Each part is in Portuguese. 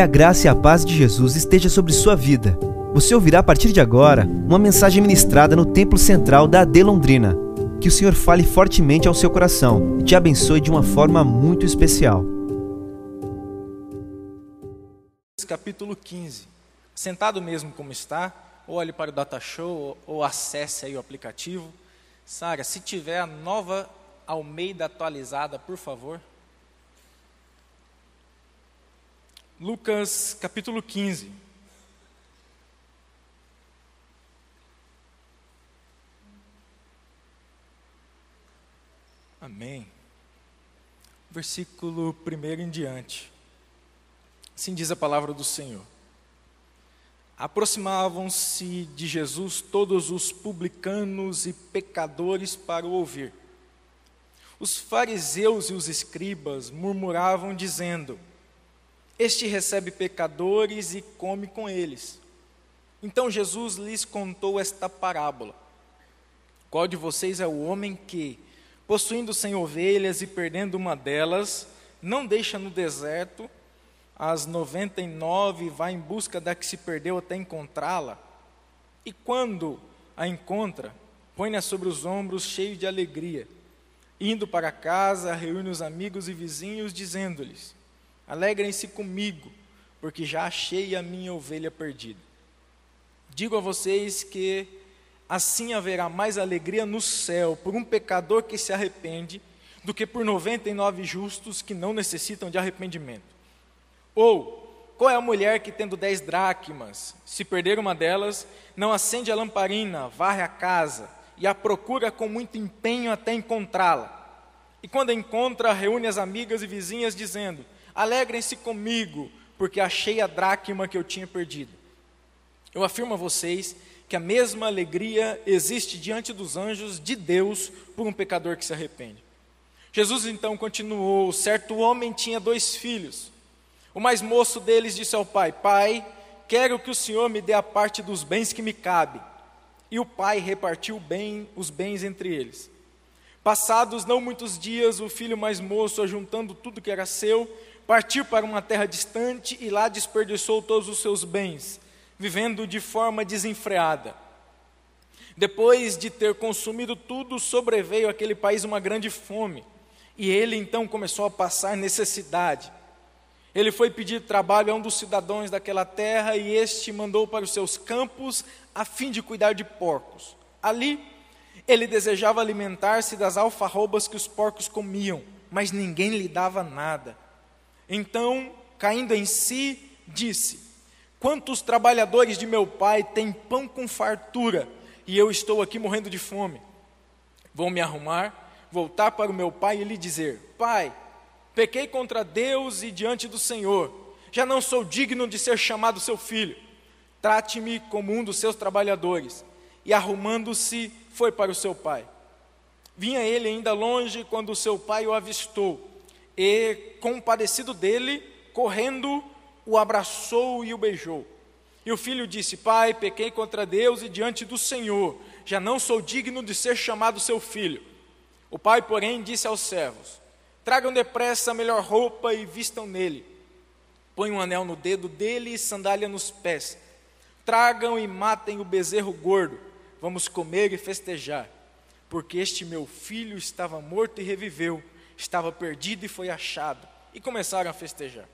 Que a graça e a paz de Jesus esteja sobre sua vida. Você ouvirá a partir de agora uma mensagem ministrada no Templo Central da AD Londrina. Que o Senhor fale fortemente ao seu coração e te abençoe de uma forma muito especial. Capítulo 15. Sentado mesmo como está, olhe para o Data Show ou acesse aí o aplicativo. Sara, se tiver a nova Almeida atualizada, por favor. Lucas capítulo 15. Amém. Versículo 1 em diante. Assim diz a palavra do Senhor. Aproximavam-se de Jesus todos os publicanos e pecadores para o ouvir. Os fariseus e os escribas murmuravam, dizendo: este recebe pecadores e come com eles. Então Jesus lhes contou esta parábola: Qual de vocês é o homem que, possuindo cem ovelhas e perdendo uma delas, não deixa no deserto as noventa e nove e vai em busca da que se perdeu até encontrá-la? E quando a encontra, põe-na sobre os ombros, cheio de alegria. Indo para casa, reúne os amigos e vizinhos, dizendo-lhes: Alegrem-se comigo, porque já achei a minha ovelha perdida. Digo a vocês que assim haverá mais alegria no céu por um pecador que se arrepende do que por 99 justos que não necessitam de arrependimento. Ou, qual é a mulher que, tendo dez dracmas, se perder uma delas, não acende a lamparina, varre a casa e a procura com muito empenho até encontrá-la? E quando a encontra, reúne as amigas e vizinhas, dizendo: Alegrem-se comigo, porque achei a dracma que eu tinha perdido. Eu afirmo a vocês que a mesma alegria existe diante dos anjos de Deus por um pecador que se arrepende. Jesus então continuou: certo homem tinha dois filhos. O mais moço deles disse ao pai: Pai, quero que o Senhor me dê a parte dos bens que me cabe. E o pai repartiu bem os bens entre eles. Passados não muitos dias, o filho mais moço, ajuntando tudo que era seu, Partiu para uma terra distante e lá desperdiçou todos os seus bens, vivendo de forma desenfreada. Depois de ter consumido tudo, sobreveio àquele país uma grande fome, e ele então começou a passar necessidade. Ele foi pedir trabalho a um dos cidadãos daquela terra e este mandou para os seus campos a fim de cuidar de porcos. Ali, ele desejava alimentar-se das alfarrobas que os porcos comiam, mas ninguém lhe dava nada. Então, caindo em si, disse: Quantos trabalhadores de meu pai têm pão com fartura e eu estou aqui morrendo de fome? Vou me arrumar, voltar para o meu pai e lhe dizer: Pai, pequei contra Deus e diante do Senhor, já não sou digno de ser chamado seu filho. Trate-me como um dos seus trabalhadores. E arrumando-se, foi para o seu pai. Vinha ele ainda longe quando seu pai o avistou e, compadecido dele, correndo, o abraçou e o beijou. E o filho disse: Pai, pequei contra Deus e diante do Senhor, já não sou digno de ser chamado seu filho. O pai, porém, disse aos servos: Tragam depressa a melhor roupa e vistam nele. Põe um anel no dedo dele e sandália nos pés. Tragam e matem o bezerro gordo. Vamos comer e festejar. Porque este meu filho estava morto e reviveu estava perdido e foi achado. E começaram a festejar.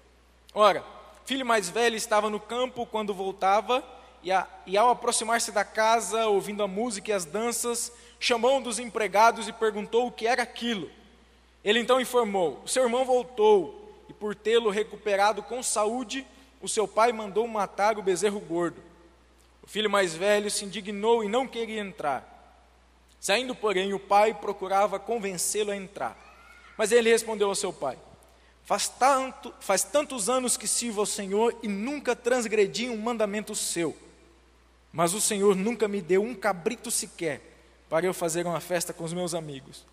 Ora, filho mais velho estava no campo quando voltava, e, a, e ao aproximar-se da casa, ouvindo a música e as danças, chamou um dos empregados e perguntou o que era aquilo. Ele então informou: seu irmão voltou, e por tê-lo recuperado com saúde, o seu pai mandou matar o bezerro gordo. O filho mais velho se indignou e não queria entrar. Saindo, porém, o pai procurava convencê-lo a entrar. Mas ele respondeu ao seu pai: Faz, tanto, faz tantos anos que sirvo ao Senhor e nunca transgredi um mandamento seu. Mas o Senhor nunca me deu um cabrito sequer para eu fazer uma festa com os meus amigos.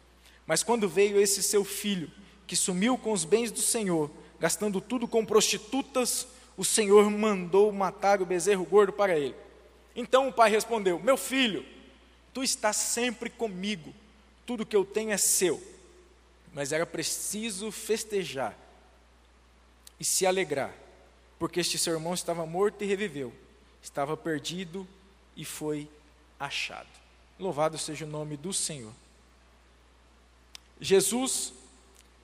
Mas quando veio esse seu filho, que sumiu com os bens do Senhor, gastando tudo com prostitutas, o Senhor mandou matar o bezerro gordo para ele. Então o pai respondeu: Meu filho, tu estás sempre comigo, tudo que eu tenho é seu mas era preciso festejar e se alegrar, porque este seu irmão estava morto e reviveu, estava perdido e foi achado. Louvado seja o nome do Senhor. Jesus,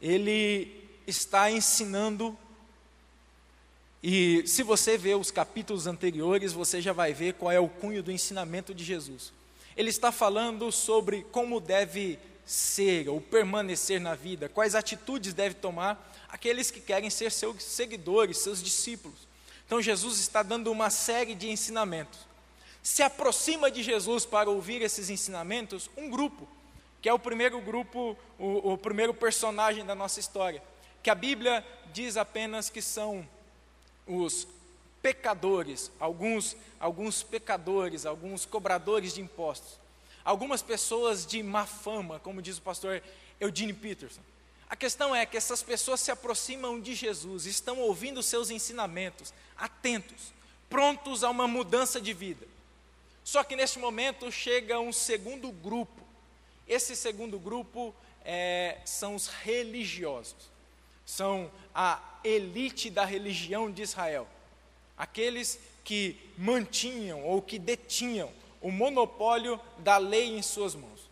ele está ensinando, e se você ver os capítulos anteriores, você já vai ver qual é o cunho do ensinamento de Jesus. Ele está falando sobre como deve ser ou permanecer na vida, quais atitudes deve tomar aqueles que querem ser seus seguidores, seus discípulos. Então Jesus está dando uma série de ensinamentos. Se aproxima de Jesus para ouvir esses ensinamentos um grupo, que é o primeiro grupo, o, o primeiro personagem da nossa história, que a Bíblia diz apenas que são os pecadores, alguns, alguns pecadores, alguns cobradores de impostos, algumas pessoas de má fama, como diz o pastor Eugene Peterson. A questão é que essas pessoas se aproximam de Jesus, estão ouvindo seus ensinamentos, atentos, prontos a uma mudança de vida. Só que neste momento chega um segundo grupo. Esse segundo grupo é, são os religiosos, são a elite da religião de Israel aqueles que mantinham ou que detinham o monopólio da lei em suas mãos.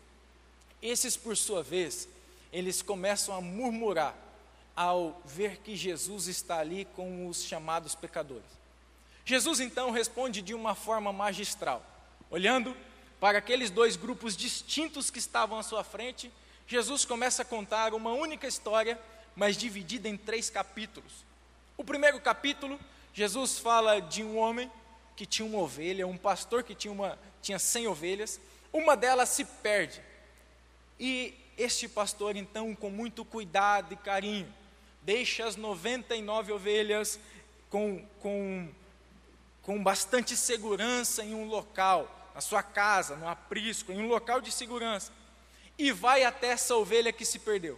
Esses, por sua vez, eles começam a murmurar ao ver que Jesus está ali com os chamados pecadores. Jesus então responde de uma forma magistral, olhando para aqueles dois grupos distintos que estavam à sua frente. Jesus começa a contar uma única história, mas dividida em três capítulos. O primeiro capítulo Jesus fala de um homem que tinha uma ovelha, um pastor que tinha, uma, tinha 100 ovelhas, uma delas se perde. E este pastor, então, com muito cuidado e carinho, deixa as 99 ovelhas com, com, com bastante segurança em um local, na sua casa, no aprisco, em um local de segurança, e vai até essa ovelha que se perdeu.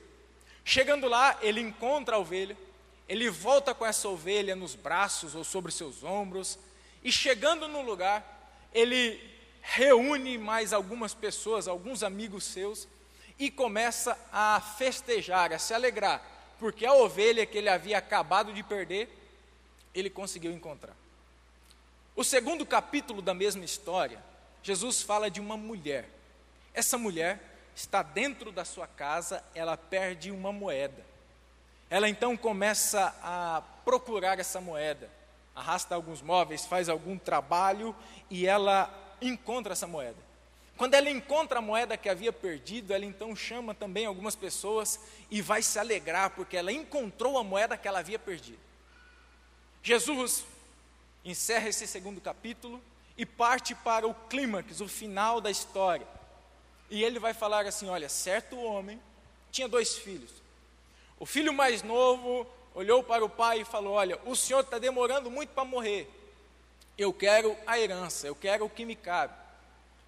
Chegando lá, ele encontra a ovelha, ele volta com essa ovelha nos braços ou sobre seus ombros, e chegando no lugar, ele reúne mais algumas pessoas, alguns amigos seus, e começa a festejar, a se alegrar, porque a ovelha que ele havia acabado de perder, ele conseguiu encontrar. O segundo capítulo da mesma história, Jesus fala de uma mulher. Essa mulher está dentro da sua casa, ela perde uma moeda. Ela então começa a procurar essa moeda, arrasta alguns móveis, faz algum trabalho e ela encontra essa moeda. Quando ela encontra a moeda que havia perdido, ela então chama também algumas pessoas e vai se alegrar porque ela encontrou a moeda que ela havia perdido. Jesus encerra esse segundo capítulo e parte para o clímax, o final da história. E ele vai falar assim: olha, certo homem tinha dois filhos. O filho mais novo olhou para o pai e falou: Olha, o senhor está demorando muito para morrer. Eu quero a herança, eu quero o que me cabe.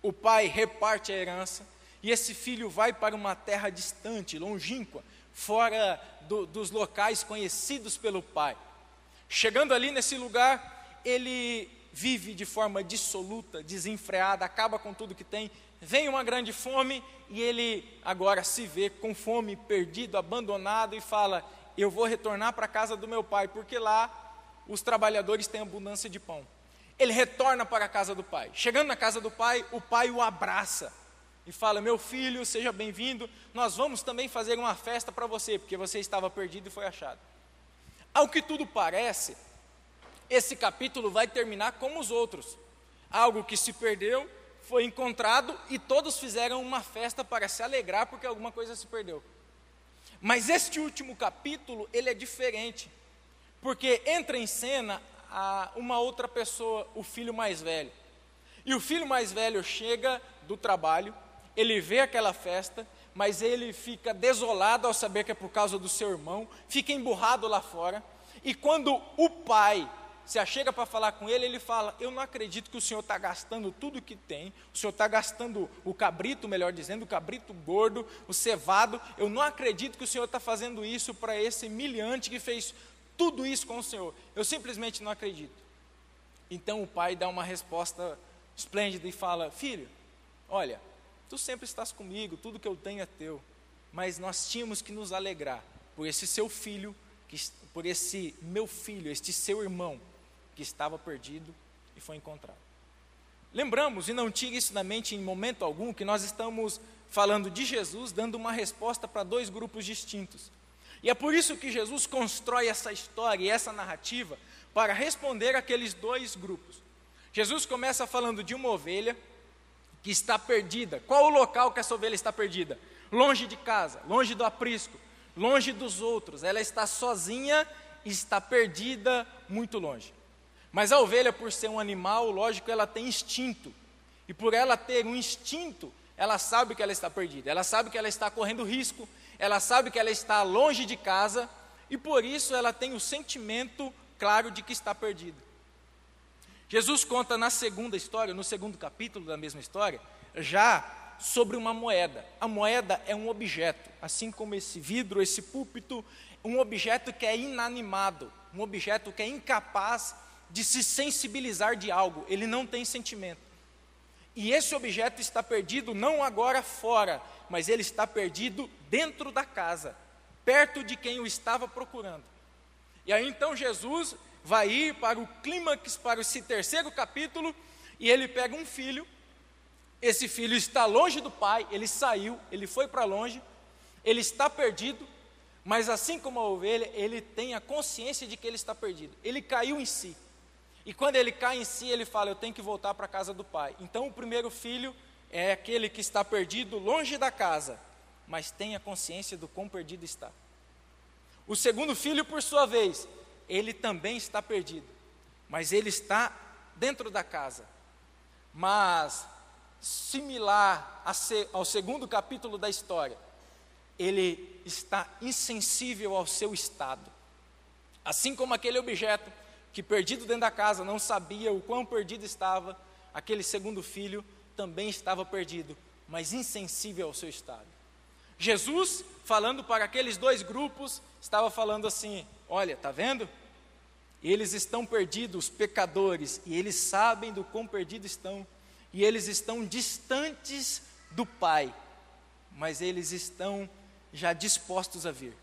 O pai reparte a herança e esse filho vai para uma terra distante, longínqua, fora do, dos locais conhecidos pelo pai. Chegando ali nesse lugar, ele vive de forma dissoluta, desenfreada, acaba com tudo que tem vem uma grande fome e ele agora se vê com fome, perdido, abandonado e fala: Eu vou retornar para a casa do meu pai, porque lá os trabalhadores têm abundância de pão. Ele retorna para a casa do pai. Chegando na casa do pai, o pai o abraça e fala: Meu filho, seja bem-vindo. Nós vamos também fazer uma festa para você, porque você estava perdido e foi achado. Ao que tudo parece, esse capítulo vai terminar como os outros: algo que se perdeu foi encontrado e todos fizeram uma festa para se alegrar porque alguma coisa se perdeu. Mas este último capítulo, ele é diferente, porque entra em cena uma outra pessoa, o filho mais velho. E o filho mais velho chega do trabalho, ele vê aquela festa, mas ele fica desolado ao saber que é por causa do seu irmão, fica emburrado lá fora, e quando o pai se achega para falar com ele, ele fala: Eu não acredito que o senhor está gastando tudo que tem, o senhor está gastando o cabrito, melhor dizendo, o cabrito gordo, o cevado. Eu não acredito que o senhor está fazendo isso para esse milhante que fez tudo isso com o senhor. Eu simplesmente não acredito. Então o pai dá uma resposta esplêndida e fala: Filho, olha, tu sempre estás comigo, tudo que eu tenho é teu, mas nós tínhamos que nos alegrar por esse seu filho, por esse meu filho, este seu irmão que estava perdido e foi encontrado. Lembramos, e não tire isso da mente em momento algum, que nós estamos falando de Jesus, dando uma resposta para dois grupos distintos. E é por isso que Jesus constrói essa história e essa narrativa para responder aqueles dois grupos. Jesus começa falando de uma ovelha que está perdida. Qual o local que essa ovelha está perdida? Longe de casa, longe do aprisco, longe dos outros. Ela está sozinha está perdida muito longe. Mas a ovelha, por ser um animal, lógico, ela tem instinto. E por ela ter um instinto, ela sabe que ela está perdida, ela sabe que ela está correndo risco, ela sabe que ela está longe de casa e por isso ela tem o sentimento claro de que está perdida. Jesus conta na segunda história, no segundo capítulo da mesma história, já sobre uma moeda. A moeda é um objeto, assim como esse vidro, esse púlpito, um objeto que é inanimado, um objeto que é incapaz de se sensibilizar de algo, ele não tem sentimento. E esse objeto está perdido não agora fora, mas ele está perdido dentro da casa, perto de quem o estava procurando. E aí então Jesus vai ir para o clímax, para esse terceiro capítulo, e ele pega um filho. Esse filho está longe do pai, ele saiu, ele foi para longe, ele está perdido, mas assim como a ovelha, ele tem a consciência de que ele está perdido. Ele caiu em si. E quando ele cai em si, ele fala: Eu tenho que voltar para a casa do pai. Então, o primeiro filho é aquele que está perdido longe da casa, mas tem a consciência do quão perdido está. O segundo filho, por sua vez, ele também está perdido, mas ele está dentro da casa. Mas, similar ao segundo capítulo da história, ele está insensível ao seu estado. Assim como aquele objeto que perdido dentro da casa não sabia o quão perdido estava, aquele segundo filho também estava perdido, mas insensível ao seu estado. Jesus, falando para aqueles dois grupos, estava falando assim: Olha, está vendo? Eles estão perdidos, pecadores, e eles sabem do quão perdidos estão, e eles estão distantes do Pai, mas eles estão já dispostos a vir.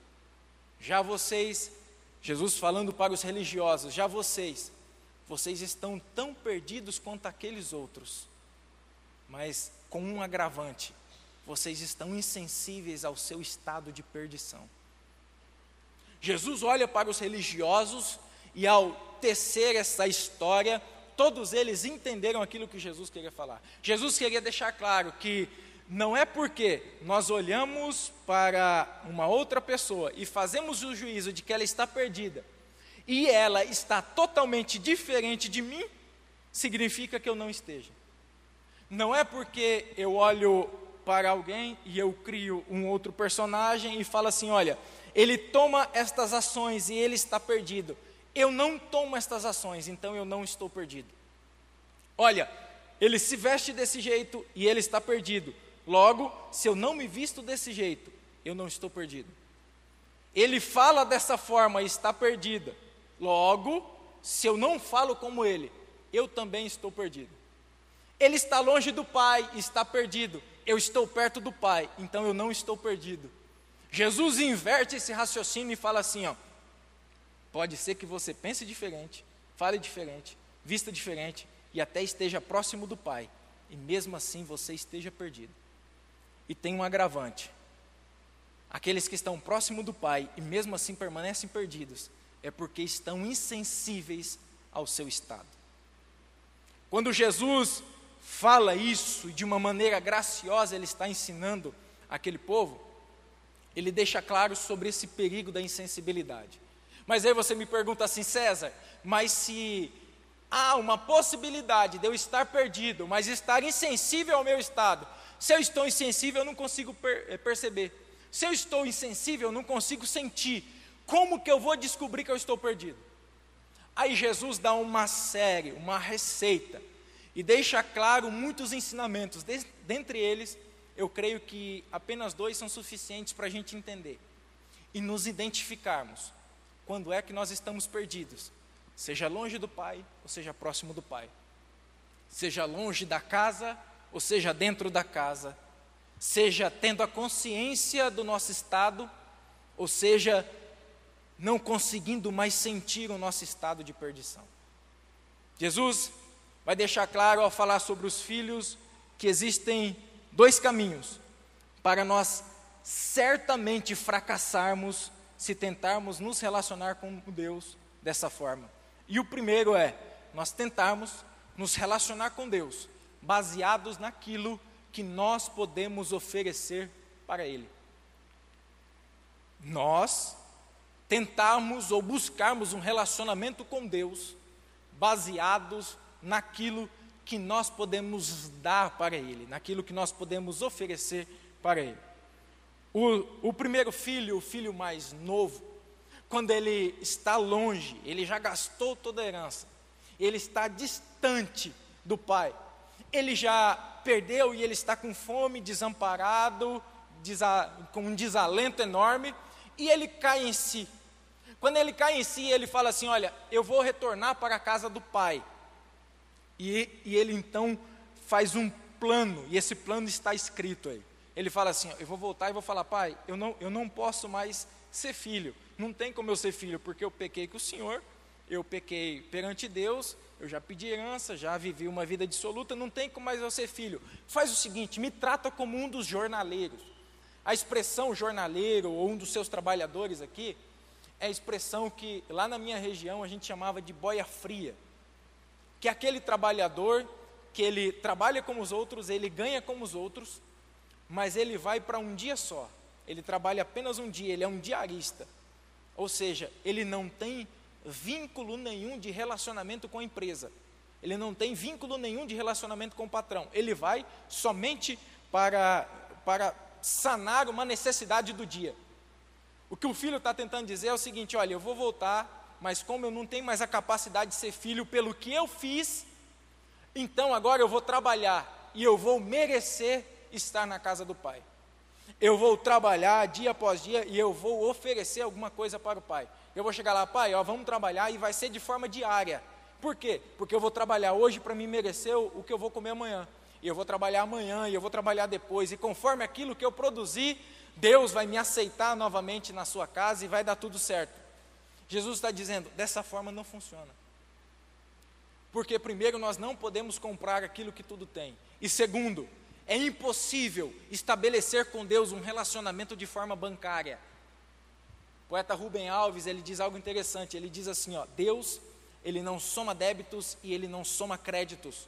Já vocês Jesus falando para os religiosos: já vocês, vocês estão tão perdidos quanto aqueles outros, mas com um agravante: vocês estão insensíveis ao seu estado de perdição. Jesus olha para os religiosos e, ao tecer essa história, todos eles entenderam aquilo que Jesus queria falar. Jesus queria deixar claro que não é porque nós olhamos para uma outra pessoa e fazemos o juízo de que ela está perdida e ela está totalmente diferente de mim, significa que eu não esteja. Não é porque eu olho para alguém e eu crio um outro personagem e falo assim: olha, ele toma estas ações e ele está perdido. Eu não tomo estas ações, então eu não estou perdido. Olha, ele se veste desse jeito e ele está perdido. Logo, se eu não me visto desse jeito, eu não estou perdido. Ele fala dessa forma e está perdida. Logo, se eu não falo como ele, eu também estou perdido. Ele está longe do Pai e está perdido. Eu estou perto do Pai, então eu não estou perdido. Jesus inverte esse raciocínio e fala assim: ó, pode ser que você pense diferente, fale diferente, vista diferente e até esteja próximo do Pai, e mesmo assim você esteja perdido. E tem um agravante. Aqueles que estão próximo do Pai e mesmo assim permanecem perdidos, é porque estão insensíveis ao seu estado. Quando Jesus fala isso de uma maneira graciosa, ele está ensinando aquele povo, ele deixa claro sobre esse perigo da insensibilidade. Mas aí você me pergunta assim, César, mas se há uma possibilidade de eu estar perdido, mas estar insensível ao meu estado, se eu estou insensível, eu não consigo per eh, perceber. Se eu estou insensível, eu não consigo sentir. Como que eu vou descobrir que eu estou perdido? Aí Jesus dá uma série, uma receita, e deixa claro muitos ensinamentos. De, dentre eles, eu creio que apenas dois são suficientes para a gente entender e nos identificarmos quando é que nós estamos perdidos, seja longe do Pai ou seja próximo do Pai, seja longe da casa ou seja, dentro da casa, seja tendo a consciência do nosso estado, ou seja, não conseguindo mais sentir o nosso estado de perdição. Jesus vai deixar claro ao falar sobre os filhos que existem dois caminhos para nós certamente fracassarmos se tentarmos nos relacionar com Deus dessa forma. E o primeiro é nós tentarmos nos relacionar com Deus baseados naquilo que nós podemos oferecer para Ele. Nós tentarmos ou buscarmos um relacionamento com Deus baseados naquilo que nós podemos dar para Ele, naquilo que nós podemos oferecer para Ele. O, o primeiro filho, o filho mais novo, quando ele está longe, ele já gastou toda a herança, ele está distante do pai, ele já perdeu e ele está com fome, desamparado, desa, com um desalento enorme, e ele cai em si. Quando ele cai em si, ele fala assim: Olha, eu vou retornar para a casa do pai. E, e ele então faz um plano, e esse plano está escrito aí. Ele fala assim: Eu vou voltar e vou falar, pai, eu não, eu não posso mais ser filho. Não tem como eu ser filho, porque eu pequei com o Senhor, eu pequei perante Deus, eu já pedi herança, já vivi uma vida dissoluta, não tem como mais eu ser filho. Faz o seguinte: me trata como um dos jornaleiros. A expressão jornaleiro ou um dos seus trabalhadores aqui é a expressão que lá na minha região a gente chamava de boia fria, que é aquele trabalhador que ele trabalha como os outros, ele ganha como os outros, mas ele vai para um dia só. Ele trabalha apenas um dia, ele é um diarista. Ou seja, ele não tem vínculo nenhum de relacionamento com a empresa. Ele não tem vínculo nenhum de relacionamento com o patrão. Ele vai somente para, para sanar uma necessidade do dia. O que o filho está tentando dizer é o seguinte: olha, eu vou voltar, mas como eu não tenho mais a capacidade de ser filho pelo que eu fiz, então agora eu vou trabalhar e eu vou merecer estar na casa do pai. Eu vou trabalhar dia após dia e eu vou oferecer alguma coisa para o pai. Eu vou chegar lá, pai, ó, vamos trabalhar e vai ser de forma diária. Por quê? Porque eu vou trabalhar hoje para me merecer o que eu vou comer amanhã. E eu vou trabalhar amanhã, e eu vou trabalhar depois. E conforme aquilo que eu produzi, Deus vai me aceitar novamente na sua casa e vai dar tudo certo. Jesus está dizendo: dessa forma não funciona. Porque, primeiro, nós não podemos comprar aquilo que tudo tem. E, segundo, é impossível estabelecer com Deus um relacionamento de forma bancária. O poeta Rubem Alves, ele diz algo interessante, ele diz assim, ó, Deus, ele não soma débitos e ele não soma créditos.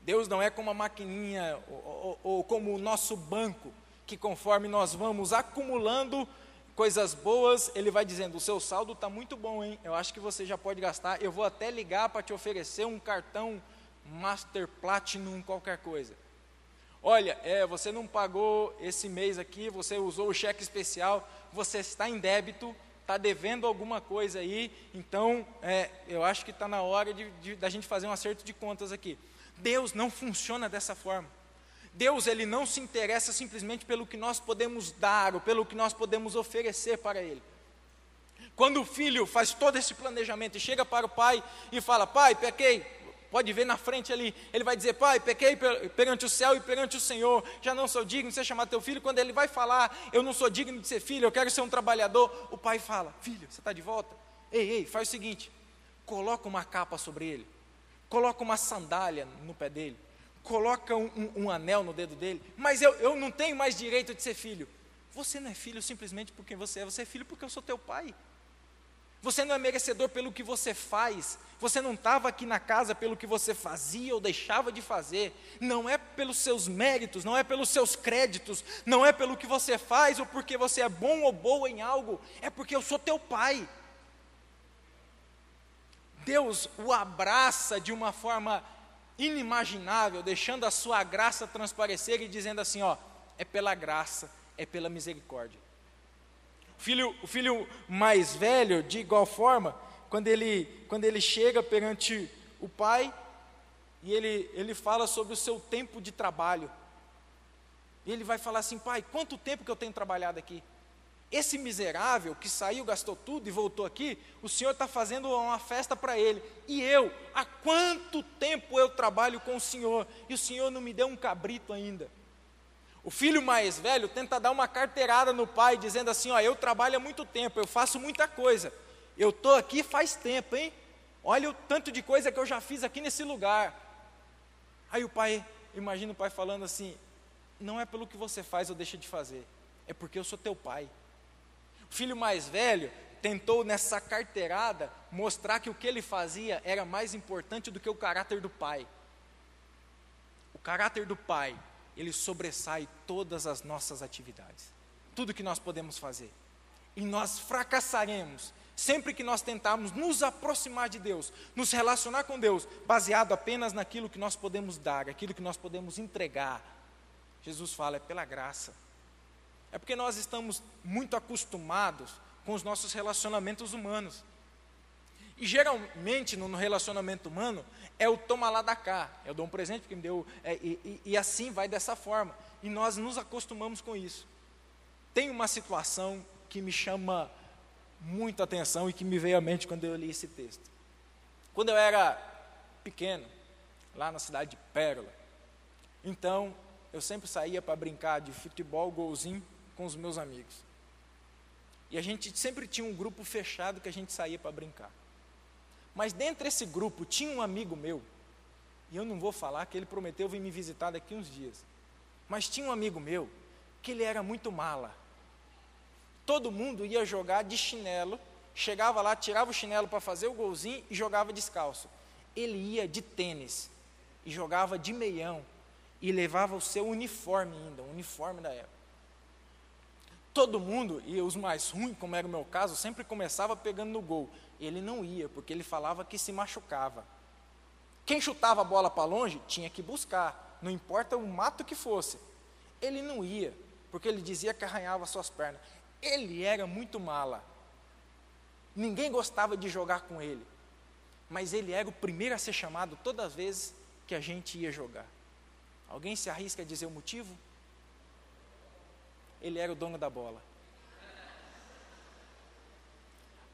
Deus não é como uma maquininha ou, ou, ou como o nosso banco, que conforme nós vamos acumulando coisas boas, ele vai dizendo: o seu saldo está muito bom, hein? Eu acho que você já pode gastar. Eu vou até ligar para te oferecer um cartão Master Platinum, qualquer coisa. Olha, é, você não pagou esse mês aqui, você usou o cheque especial, você está em débito, está devendo alguma coisa aí, então é, eu acho que está na hora de, de, da gente fazer um acerto de contas aqui. Deus não funciona dessa forma. Deus ele não se interessa simplesmente pelo que nós podemos dar ou pelo que nós podemos oferecer para Ele. Quando o filho faz todo esse planejamento e chega para o pai e fala: Pai, pequei, pode ver na frente ali, ele vai dizer: Pai, pequei perante o céu e perante o Senhor, já não sou digno de ser chamado teu filho. Quando ele vai falar: Eu não sou digno de ser filho, eu quero ser um trabalhador, o pai fala: Filho, você está de volta? Ei, ei, faz o seguinte: coloca uma capa sobre ele, coloca uma sandália no pé dele, coloca um, um, um anel no dedo dele, mas eu, eu não tenho mais direito de ser filho. Você não é filho simplesmente porque você é, você é filho porque eu sou teu pai. Você não é merecedor pelo que você faz. Você não estava aqui na casa pelo que você fazia ou deixava de fazer. Não é pelos seus méritos, não é pelos seus créditos, não é pelo que você faz ou porque você é bom ou boa em algo. É porque eu sou teu pai. Deus o abraça de uma forma inimaginável, deixando a sua graça transparecer e dizendo assim: ó, é pela graça, é pela misericórdia filho, o filho mais velho, de igual forma, quando ele, quando ele chega perante o pai, e ele, ele fala sobre o seu tempo de trabalho. E ele vai falar assim: pai, quanto tempo que eu tenho trabalhado aqui? Esse miserável que saiu, gastou tudo e voltou aqui, o senhor está fazendo uma festa para ele. E eu, há quanto tempo eu trabalho com o senhor? E o senhor não me deu um cabrito ainda. O filho mais velho tenta dar uma carteirada no pai, dizendo assim: Ó, eu trabalho há muito tempo, eu faço muita coisa. Eu estou aqui faz tempo, hein? Olha o tanto de coisa que eu já fiz aqui nesse lugar. Aí o pai, imagina o pai falando assim: Não é pelo que você faz ou deixa de fazer, é porque eu sou teu pai. O filho mais velho tentou nessa carteirada mostrar que o que ele fazia era mais importante do que o caráter do pai. O caráter do pai, ele sobressai todas as nossas atividades, tudo que nós podemos fazer. E nós fracassaremos sempre que nós tentarmos nos aproximar de Deus, nos relacionar com Deus, baseado apenas naquilo que nós podemos dar, aquilo que nós podemos entregar. Jesus fala, é pela graça. É porque nós estamos muito acostumados com os nossos relacionamentos humanos. E geralmente no relacionamento humano é o toma lá da cá, eu dou um presente porque me deu, é, e, e, e assim vai dessa forma. E nós nos acostumamos com isso. Tem uma situação que me chama muita atenção e que me veio à mente quando eu li esse texto. Quando eu era pequeno, lá na cidade de Pérola, então eu sempre saía para brincar de futebol, golzinho com os meus amigos. E a gente sempre tinha um grupo fechado que a gente saía para brincar. Mas dentro desse grupo tinha um amigo meu, e eu não vou falar que ele prometeu vir me visitar daqui uns dias. Mas tinha um amigo meu que ele era muito mala. Todo mundo ia jogar de chinelo, chegava lá, tirava o chinelo para fazer o golzinho e jogava descalço. Ele ia de tênis e jogava de meião e levava o seu uniforme ainda, o uniforme da época. Todo mundo, e os mais ruins, como era o meu caso, sempre começava pegando no gol. Ele não ia, porque ele falava que se machucava. Quem chutava a bola para longe tinha que buscar, não importa o mato que fosse. Ele não ia, porque ele dizia que arranhava suas pernas. Ele era muito mala. Ninguém gostava de jogar com ele. Mas ele era o primeiro a ser chamado todas as vezes que a gente ia jogar. Alguém se arrisca a dizer o motivo? ele era o dono da bola.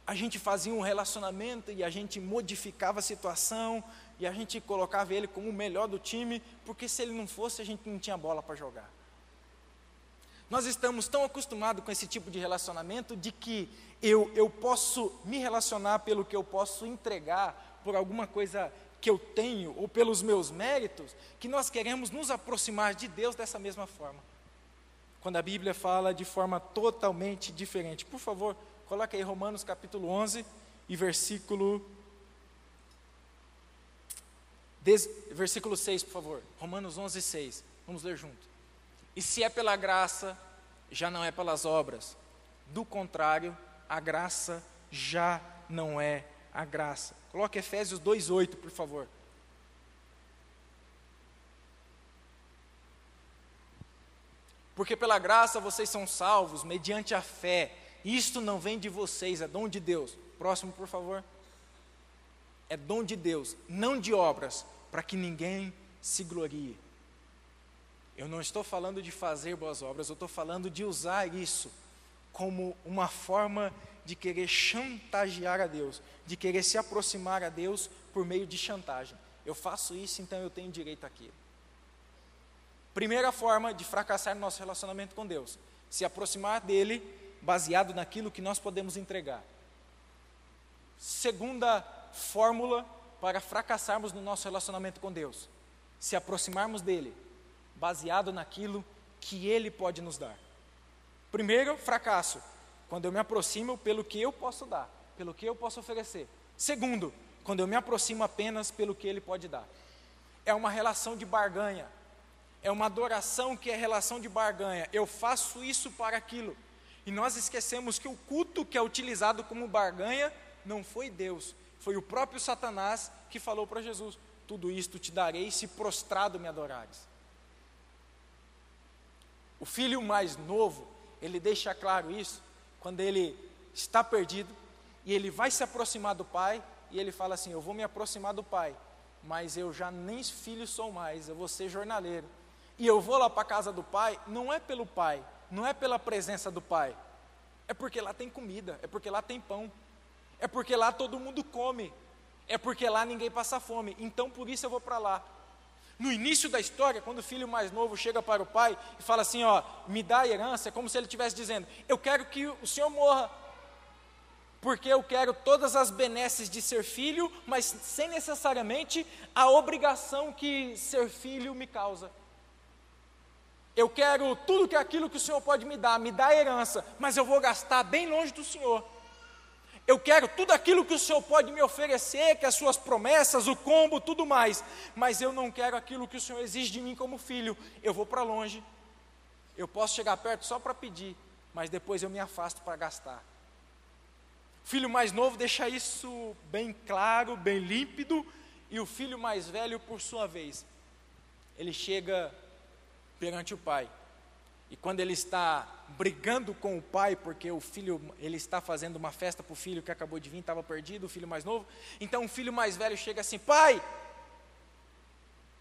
A gente fazia um relacionamento e a gente modificava a situação e a gente colocava ele como o melhor do time, porque se ele não fosse, a gente não tinha bola para jogar. Nós estamos tão acostumados com esse tipo de relacionamento de que eu, eu posso me relacionar pelo que eu posso entregar, por alguma coisa que eu tenho ou pelos meus méritos, que nós queremos nos aproximar de Deus dessa mesma forma quando a Bíblia fala de forma totalmente diferente. Por favor, coloque aí Romanos capítulo 11 e versículo des, versículo 6, por favor. Romanos 11, 6. Vamos ler junto. E se é pela graça, já não é pelas obras. Do contrário, a graça já não é a graça. Coloque Efésios 2:8, por favor. Porque pela graça vocês são salvos mediante a fé. Isto não vem de vocês, é dom de Deus. Próximo, por favor. É dom de Deus, não de obras, para que ninguém se glorie. Eu não estou falando de fazer boas obras, eu estou falando de usar isso como uma forma de querer chantagear a Deus, de querer se aproximar a Deus por meio de chantagem. Eu faço isso, então eu tenho direito àquilo. Primeira forma de fracassar no nosso relacionamento com Deus: se aproximar dele baseado naquilo que nós podemos entregar. Segunda fórmula para fracassarmos no nosso relacionamento com Deus: se aproximarmos dele baseado naquilo que ele pode nos dar. Primeiro, fracasso, quando eu me aproximo pelo que eu posso dar, pelo que eu posso oferecer. Segundo, quando eu me aproximo apenas pelo que ele pode dar. É uma relação de barganha é uma adoração que é relação de barganha. Eu faço isso para aquilo. E nós esquecemos que o culto que é utilizado como barganha não foi Deus, foi o próprio Satanás que falou para Jesus: Tudo isto te darei se prostrado me adorares. O filho mais novo, ele deixa claro isso quando ele está perdido e ele vai se aproximar do pai e ele fala assim: Eu vou me aproximar do pai, mas eu já nem filho sou mais, eu vou ser jornaleiro e eu vou lá para a casa do pai, não é pelo pai, não é pela presença do pai, é porque lá tem comida, é porque lá tem pão, é porque lá todo mundo come, é porque lá ninguém passa fome, então por isso eu vou para lá. No início da história, quando o filho mais novo chega para o pai e fala assim: Ó, me dá a herança, é como se ele estivesse dizendo: Eu quero que o senhor morra. porque eu quero todas as benesses de ser filho, mas sem necessariamente a obrigação que ser filho me causa. Eu quero tudo que aquilo que o Senhor pode me dar, me dá herança, mas eu vou gastar bem longe do Senhor. Eu quero tudo aquilo que o Senhor pode me oferecer, que as suas promessas, o combo, tudo mais, mas eu não quero aquilo que o Senhor exige de mim como filho. Eu vou para longe. Eu posso chegar perto só para pedir, mas depois eu me afasto para gastar filho mais novo deixa isso bem claro, bem límpido, e o filho mais velho, por sua vez, ele chega perante o pai. E quando ele está brigando com o pai, porque o filho, ele está fazendo uma festa para o filho que acabou de vir, estava perdido, o filho mais novo. Então o filho mais velho chega assim: Pai,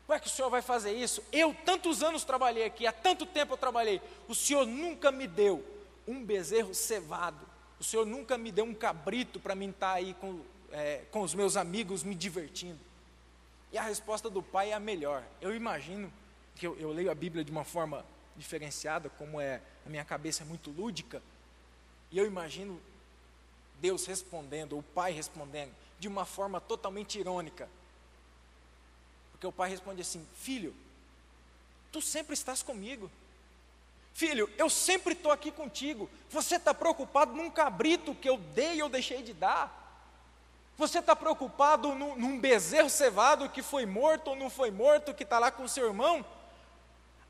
como é que o senhor vai fazer isso? Eu tantos anos trabalhei aqui, há tanto tempo eu trabalhei. O senhor nunca me deu um bezerro cevado o Senhor nunca me deu um cabrito para mim estar tá aí com, é, com os meus amigos me divertindo. E a resposta do pai é a melhor. Eu imagino que eu, eu leio a Bíblia de uma forma diferenciada, como é a minha cabeça é muito lúdica, e eu imagino Deus respondendo, o pai respondendo, de uma forma totalmente irônica. Porque o pai responde assim: Filho, tu sempre estás comigo. Filho, eu sempre estou aqui contigo. Você está preocupado num cabrito que eu dei ou deixei de dar? Você está preocupado num, num bezerro cevado que foi morto ou não foi morto, que está lá com seu irmão?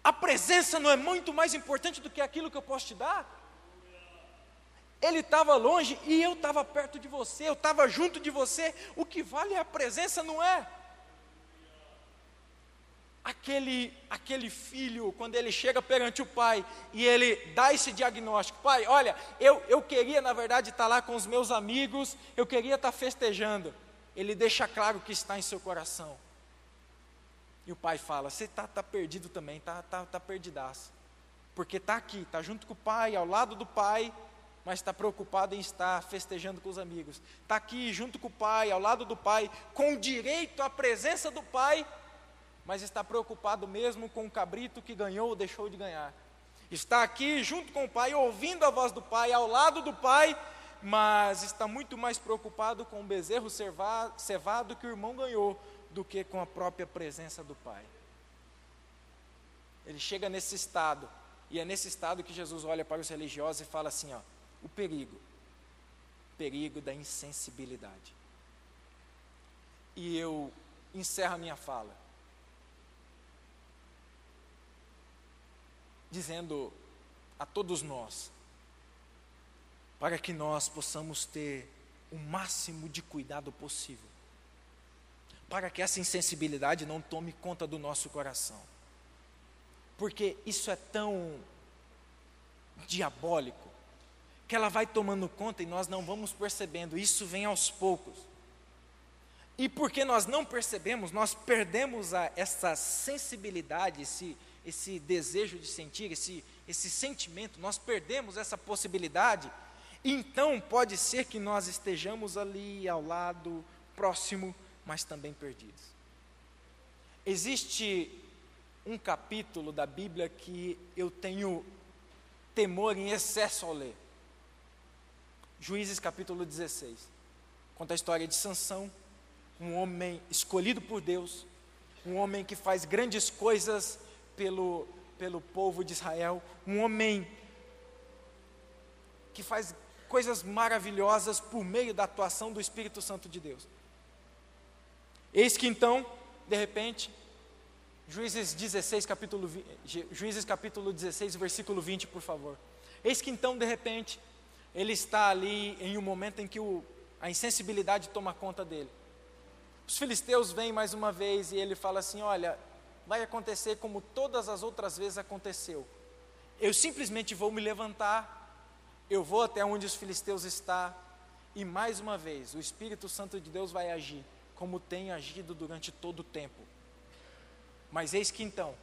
A presença não é muito mais importante do que aquilo que eu posso te dar? Ele estava longe e eu estava perto de você, eu estava junto de você. O que vale é a presença, não é? aquele, aquele filho, quando ele chega perante o pai e ele dá esse diagnóstico: Pai, olha, eu, eu queria na verdade estar lá com os meus amigos, eu queria estar festejando. Ele deixa claro que está em seu coração. E o pai fala: Você está tá perdido também, está tá, tá perdidaço. Porque está aqui, está junto com o pai, ao lado do pai, mas está preocupado em estar festejando com os amigos. Está aqui junto com o pai, ao lado do pai, com direito à presença do pai, mas está preocupado mesmo com o cabrito que ganhou ou deixou de ganhar. Está aqui junto com o pai, ouvindo a voz do pai, ao lado do pai, mas está muito mais preocupado com o bezerro cevado que o irmão ganhou do que com a própria presença do pai. Ele chega nesse estado, e é nesse estado que Jesus olha para os religiosos e fala assim: ó, o perigo, perigo da insensibilidade. E eu encerro a minha fala dizendo a todos nós, para que nós possamos ter o máximo de cuidado possível, para que essa insensibilidade não tome conta do nosso coração, porque isso é tão diabólico, que ela vai tomando conta e nós não vamos percebendo, isso vem aos poucos. E porque nós não percebemos, nós perdemos a, essa sensibilidade, esse, esse desejo de sentir, esse, esse sentimento, nós perdemos essa possibilidade, então pode ser que nós estejamos ali ao lado, próximo, mas também perdidos. Existe um capítulo da Bíblia que eu tenho temor em excesso ao ler. Juízes capítulo 16. Conta a história de Sansão, um homem escolhido por Deus, um homem que faz grandes coisas pelo, pelo povo de Israel, um homem que faz coisas maravilhosas por meio da atuação do Espírito Santo de Deus. Eis que então, de repente, Juízes 16, capítulo, Juízes capítulo 16, versículo 20, por favor. Eis que então, de repente, ele está ali em um momento em que o, a insensibilidade toma conta dele. Os filisteus vêm mais uma vez e ele fala assim: Olha, vai acontecer como todas as outras vezes aconteceu. Eu simplesmente vou me levantar, eu vou até onde os filisteus estão, e mais uma vez o Espírito Santo de Deus vai agir, como tem agido durante todo o tempo. Mas eis que então,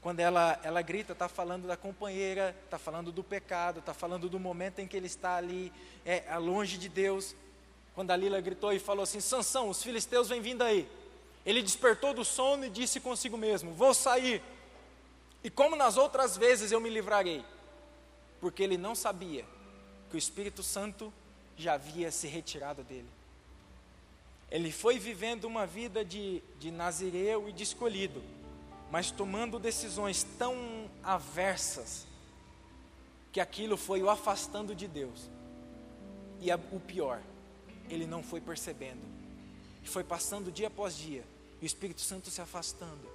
quando ela, ela grita, está falando da companheira, está falando do pecado, está falando do momento em que ele está ali, é, longe de Deus. Quando a Lila gritou e falou assim: Sansão, os filisteus vêm vindo aí. Ele despertou do sono e disse consigo mesmo: Vou sair. E como nas outras vezes eu me livrarei. Porque ele não sabia que o Espírito Santo já havia se retirado dele. Ele foi vivendo uma vida de, de nazireu e de escolhido, mas tomando decisões tão aversas que aquilo foi o afastando de Deus. E a, o pior, ele não foi percebendo. E foi passando dia após dia, o Espírito Santo se afastando.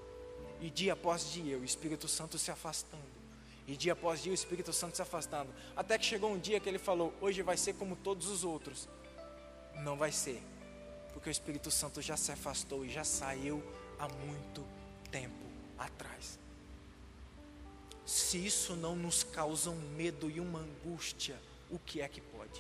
E dia após dia, o Espírito Santo se afastando. E dia após dia, o Espírito Santo se afastando. Até que chegou um dia que ele falou: Hoje vai ser como todos os outros. Não vai ser, porque o Espírito Santo já se afastou e já saiu há muito tempo atrás se isso não nos causa um medo e uma angústia, o que é que pode?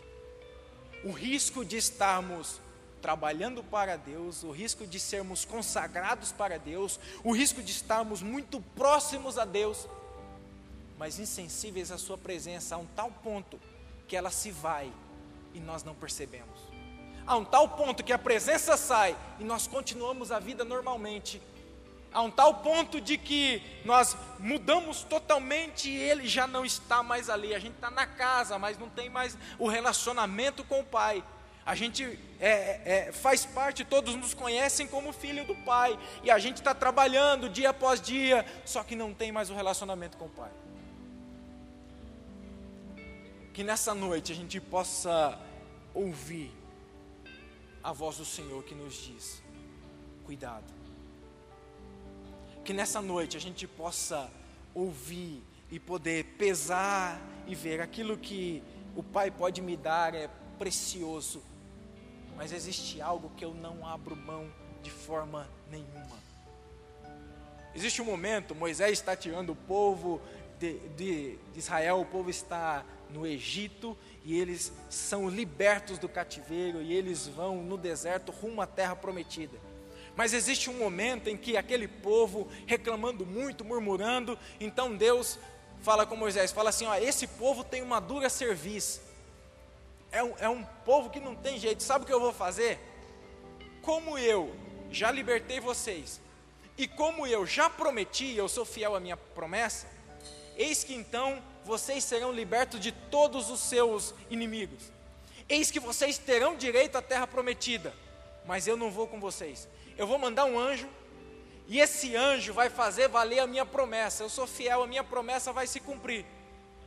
O risco de estarmos trabalhando para Deus, o risco de sermos consagrados para Deus, o risco de estarmos muito próximos a Deus, mas insensíveis à Sua presença a um tal ponto que ela se vai e nós não percebemos. A um tal ponto que a presença sai e nós continuamos a vida normalmente a um tal ponto de que nós mudamos totalmente e ele já não está mais ali. A gente está na casa, mas não tem mais o relacionamento com o pai. A gente é, é, faz parte, todos nos conhecem como filho do pai, e a gente está trabalhando dia após dia, só que não tem mais o relacionamento com o pai. Que nessa noite a gente possa ouvir a voz do Senhor que nos diz: cuidado que nessa noite a gente possa ouvir e poder pesar e ver aquilo que o Pai pode me dar é precioso, mas existe algo que eu não abro mão de forma nenhuma. Existe um momento, Moisés está tirando o povo de, de, de Israel, o povo está no Egito e eles são libertos do cativeiro e eles vão no deserto rumo à terra prometida. Mas existe um momento em que aquele povo reclamando muito, murmurando, então Deus fala com Moisés, fala assim, ó, esse povo tem uma dura serviço. É um, é um povo que não tem jeito. Sabe o que eu vou fazer? Como eu já libertei vocês, e como eu já prometi, eu sou fiel à minha promessa, eis que então vocês serão libertos de todos os seus inimigos. Eis que vocês terão direito à terra prometida, mas eu não vou com vocês eu vou mandar um anjo, e esse anjo vai fazer valer a minha promessa. Eu sou fiel, a minha promessa vai se cumprir.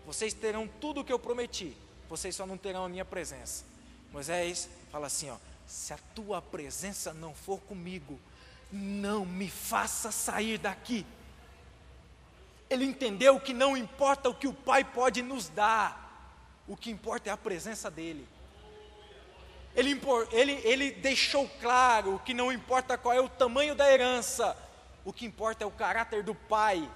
Vocês terão tudo o que eu prometi, vocês só não terão a minha presença. Moisés fala assim: ó, se a tua presença não for comigo, não me faça sair daqui. Ele entendeu que não importa o que o Pai pode nos dar, o que importa é a presença dEle. Ele, ele, ele deixou claro que não importa qual é o tamanho da herança, o que importa é o caráter do pai.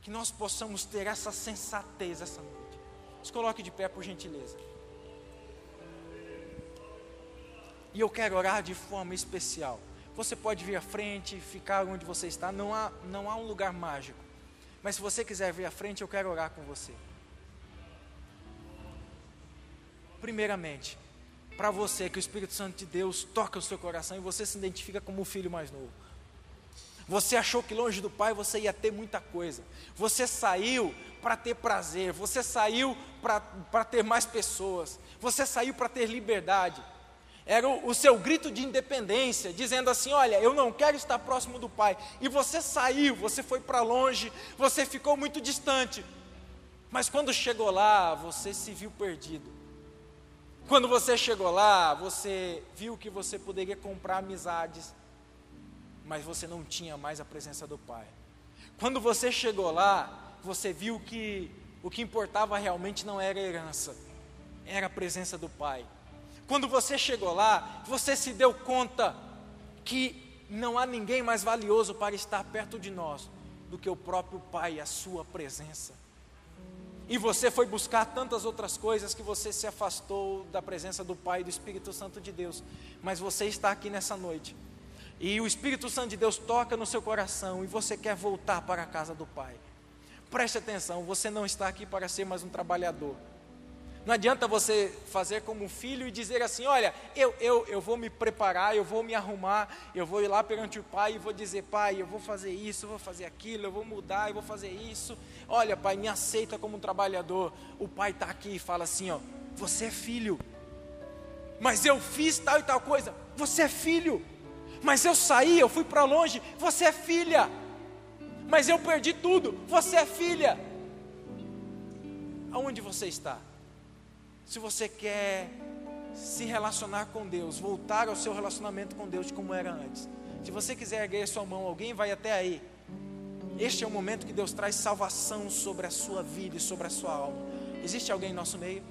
Que nós possamos ter essa sensatez essa noite. Se coloque de pé, por gentileza. E eu quero orar de forma especial. Você pode vir à frente, ficar onde você está, não há, não há um lugar mágico. Mas se você quiser vir à frente, eu quero orar com você. primeiramente, para você que o Espírito Santo de Deus toca o seu coração e você se identifica como o filho mais novo. Você achou que longe do Pai você ia ter muita coisa. Você saiu para ter prazer, você saiu para ter mais pessoas, você saiu para ter liberdade. Era o, o seu grito de independência, dizendo assim: Olha, eu não quero estar próximo do Pai. E você saiu, você foi para longe, você ficou muito distante. Mas quando chegou lá, você se viu perdido. Quando você chegou lá, você viu que você poderia comprar amizades, mas você não tinha mais a presença do Pai. Quando você chegou lá, você viu que o que importava realmente não era a herança, era a presença do Pai. Quando você chegou lá, você se deu conta que não há ninguém mais valioso para estar perto de nós do que o próprio Pai a Sua presença e você foi buscar tantas outras coisas que você se afastou da presença do Pai e do Espírito Santo de Deus. Mas você está aqui nessa noite. E o Espírito Santo de Deus toca no seu coração e você quer voltar para a casa do Pai. Preste atenção, você não está aqui para ser mais um trabalhador. Não adianta você fazer como filho e dizer assim: olha, eu, eu, eu vou me preparar, eu vou me arrumar, eu vou ir lá perante o pai e vou dizer: pai, eu vou fazer isso, eu vou fazer aquilo, eu vou mudar, eu vou fazer isso. Olha, pai, me aceita como um trabalhador. O pai está aqui e fala assim: ó, você é filho, mas eu fiz tal e tal coisa, você é filho. Mas eu saí, eu fui para longe, você é filha. Mas eu perdi tudo, você é filha. Aonde você está? Se você quer se relacionar com Deus, voltar ao seu relacionamento com Deus como era antes. Se você quiser erguer sua mão, alguém vai até aí. Este é o momento que Deus traz salvação sobre a sua vida e sobre a sua alma. Existe alguém em nosso meio?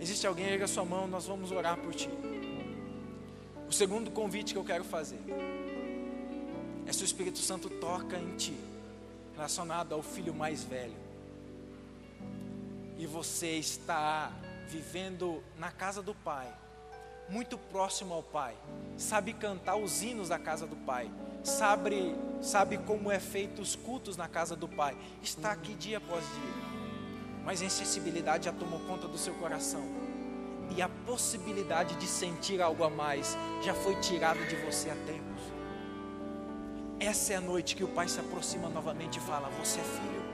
Existe alguém? Erga sua mão, nós vamos orar por ti. O segundo convite que eu quero fazer é se o Espírito Santo toca em ti, relacionado ao filho mais velho, e você está vivendo na casa do Pai, muito próximo ao Pai, sabe cantar os hinos da casa do Pai, sabe, sabe como é feito os cultos na casa do Pai, está aqui dia após dia, mas a insensibilidade já tomou conta do seu coração, e a possibilidade de sentir algo a mais já foi tirada de você há tempos. Essa é a noite que o Pai se aproxima novamente e fala: Você é filho.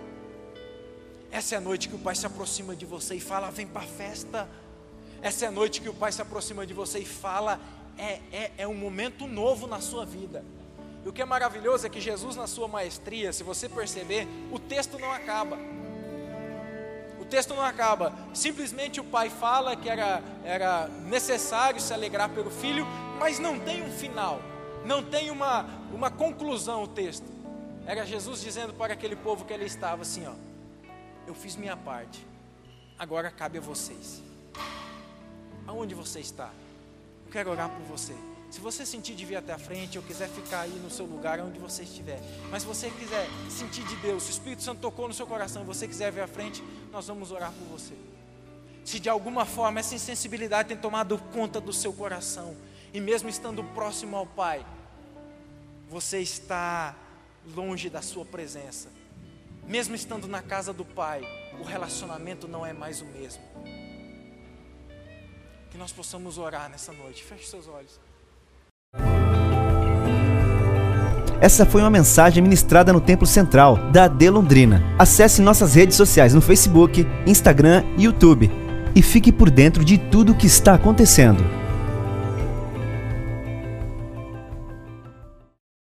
Essa é a noite que o Pai se aproxima de você e fala: Vem para a festa. Essa é a noite que o Pai se aproxima de você e fala: é, é, é um momento novo na sua vida. E o que é maravilhoso é que Jesus, na sua maestria, se você perceber, o texto não acaba. O texto não acaba. Simplesmente o pai fala que era, era necessário se alegrar pelo filho, mas não tem um final, não tem uma, uma conclusão o texto. Era Jesus dizendo para aquele povo que ele estava assim: ó eu fiz minha parte, agora cabe a vocês. Aonde você está? Eu quero orar por você. Se você sentir de vir até a frente, ou quiser ficar aí no seu lugar, onde você estiver, mas se você quiser sentir de Deus, se o Espírito Santo tocou no seu coração, você quiser vir à frente, nós vamos orar por você. Se de alguma forma essa insensibilidade tem tomado conta do seu coração, e mesmo estando próximo ao Pai, você está longe da Sua presença, mesmo estando na casa do Pai, o relacionamento não é mais o mesmo. Que nós possamos orar nessa noite. Feche seus olhos. Essa foi uma mensagem ministrada no Templo Central da AD Londrina. Acesse nossas redes sociais no Facebook, Instagram e YouTube e fique por dentro de tudo o que está acontecendo.